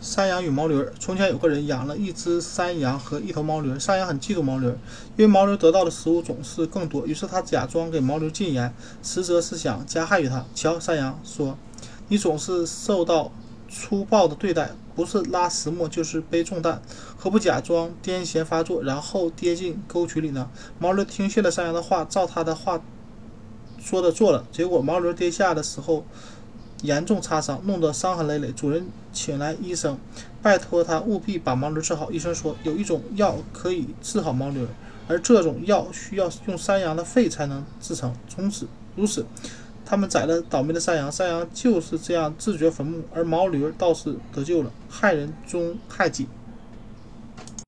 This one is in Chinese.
山羊与毛驴。从前有个人养了一只山羊和一头毛驴。山羊很嫉妒毛驴，因为毛驴得到的食物总是更多。于是他假装给毛驴儿禁言，实则是想加害于他。瞧，山羊说：“你总是受到粗暴的对待，不是拉石磨就是背重担，何不假装癫痫发作，然后跌进沟渠里呢？”毛驴听信了山羊的话，照他的话说的做了。结果毛驴跌下的时候。严重擦伤，弄得伤痕累累。主人请来医生，拜托他务必把毛驴治好。医生说，有一种药可以治好毛驴，而这种药需要用山羊的肺才能制成。从此如此，他们宰了倒霉的山羊，山羊就是这样自掘坟墓，而毛驴倒是得救了。害人终害己。